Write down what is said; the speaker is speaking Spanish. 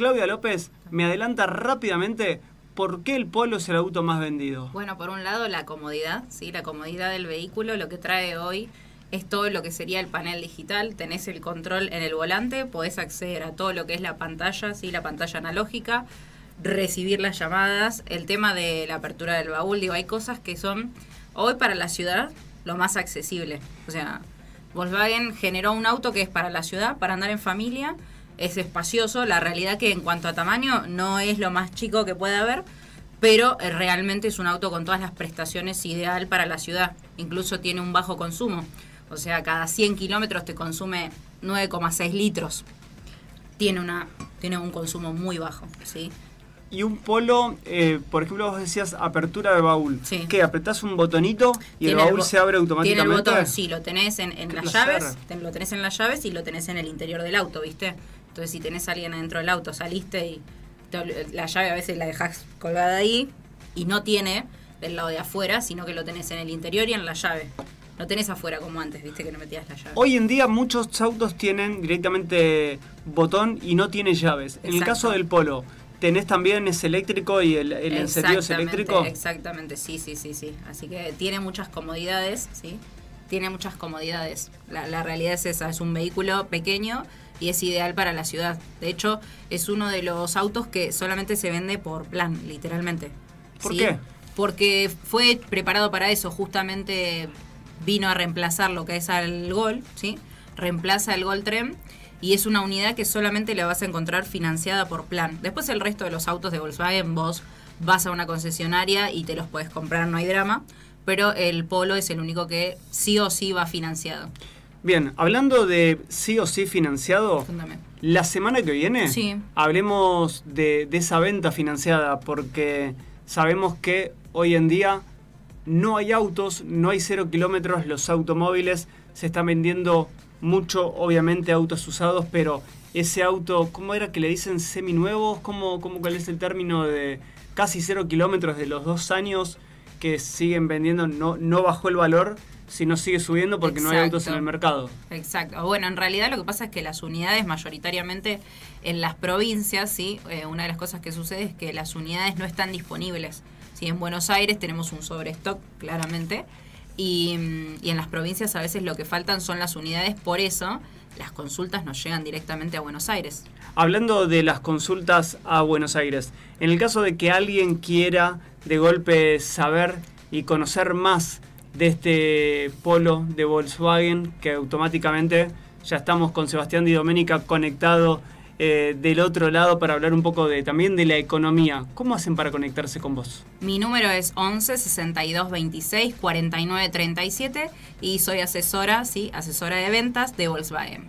Claudia López me adelanta rápidamente por qué el Polo es el auto más vendido. Bueno, por un lado la comodidad, ¿sí? La comodidad del vehículo, lo que trae hoy es todo lo que sería el panel digital, tenés el control en el volante, podés acceder a todo lo que es la pantalla, ¿sí? la pantalla analógica, recibir las llamadas, el tema de la apertura del baúl, digo, hay cosas que son hoy para la ciudad lo más accesible. O sea, Volkswagen generó un auto que es para la ciudad, para andar en familia, es espacioso, la realidad que en cuanto a tamaño no es lo más chico que puede haber, pero eh, realmente es un auto con todas las prestaciones ideal para la ciudad, incluso tiene un bajo consumo. O sea, cada 100 kilómetros te consume 9,6 litros. Tiene, una, tiene un consumo muy bajo, ¿sí? Y un polo, eh, por ejemplo, vos decías apertura de baúl. Sí. ¿Qué? ¿Apretás un botonito y el baúl se abre automáticamente? Tiene el botón, sí, lo tenés en, en las placer. llaves, lo tenés en las llaves y lo tenés en el interior del auto, ¿viste? Entonces, si tenés a alguien adentro del auto, saliste y te la llave a veces la dejás colgada ahí y no tiene del lado de afuera, sino que lo tenés en el interior y en la llave. No tenés afuera como antes, ¿viste? Que no metías la llave. Hoy en día muchos autos tienen directamente botón y no tiene llaves. En el caso del polo, ¿tenés también ese eléctrico y el, el encendido es Exactamente, eléctrico? Exactamente, sí, sí, sí, sí. Así que tiene muchas comodidades, ¿sí? Tiene muchas comodidades. La, la realidad es esa, es un vehículo pequeño y es ideal para la ciudad. De hecho, es uno de los autos que solamente se vende por plan, literalmente. ¿Por ¿sí? qué? Porque fue preparado para eso, justamente vino a reemplazar lo que es al Gol, ¿sí? Reemplaza el Gol Tren y es una unidad que solamente la vas a encontrar financiada por plan. Después el resto de los autos de Volkswagen vos vas a una concesionaria y te los puedes comprar, no hay drama, pero el Polo es el único que sí o sí va financiado. Bien, hablando de sí o sí financiado, la semana que viene Sí. hablemos de, de esa venta financiada porque sabemos que hoy en día no hay autos, no hay cero kilómetros, los automóviles se están vendiendo mucho, obviamente autos usados, pero ese auto, ¿cómo era que le dicen seminuevos? ¿Cómo, cómo, ¿Cuál es el término de casi cero kilómetros de los dos años que siguen vendiendo? No, no bajó el valor, sino sigue subiendo porque no hay autos en el mercado. Exacto. Bueno, en realidad lo que pasa es que las unidades mayoritariamente en las provincias, sí, Eh, una de las cosas que sucede es que las unidades no están disponibles. Sí, en Buenos Aires tenemos un sobrestock, claramente, y, mm, y en las provincias a veces lo que faltan son las unidades, por eso las consultas nos llegan directamente a Buenos Aires. Hablando de las consultas a Buenos Aires, en el caso de que alguien quiera de golpe saber y conocer más de este polo de Volkswagen, que automáticamente ya estamos con Sebastián Di Domenica conectado eh, del otro lado para hablar un poco de también de la economía. ¿Cómo hacen para conectarse con vos? Mi número es 11 62 26 49 37 y soy asesora, sí, asesora de ventas de Volkswagen.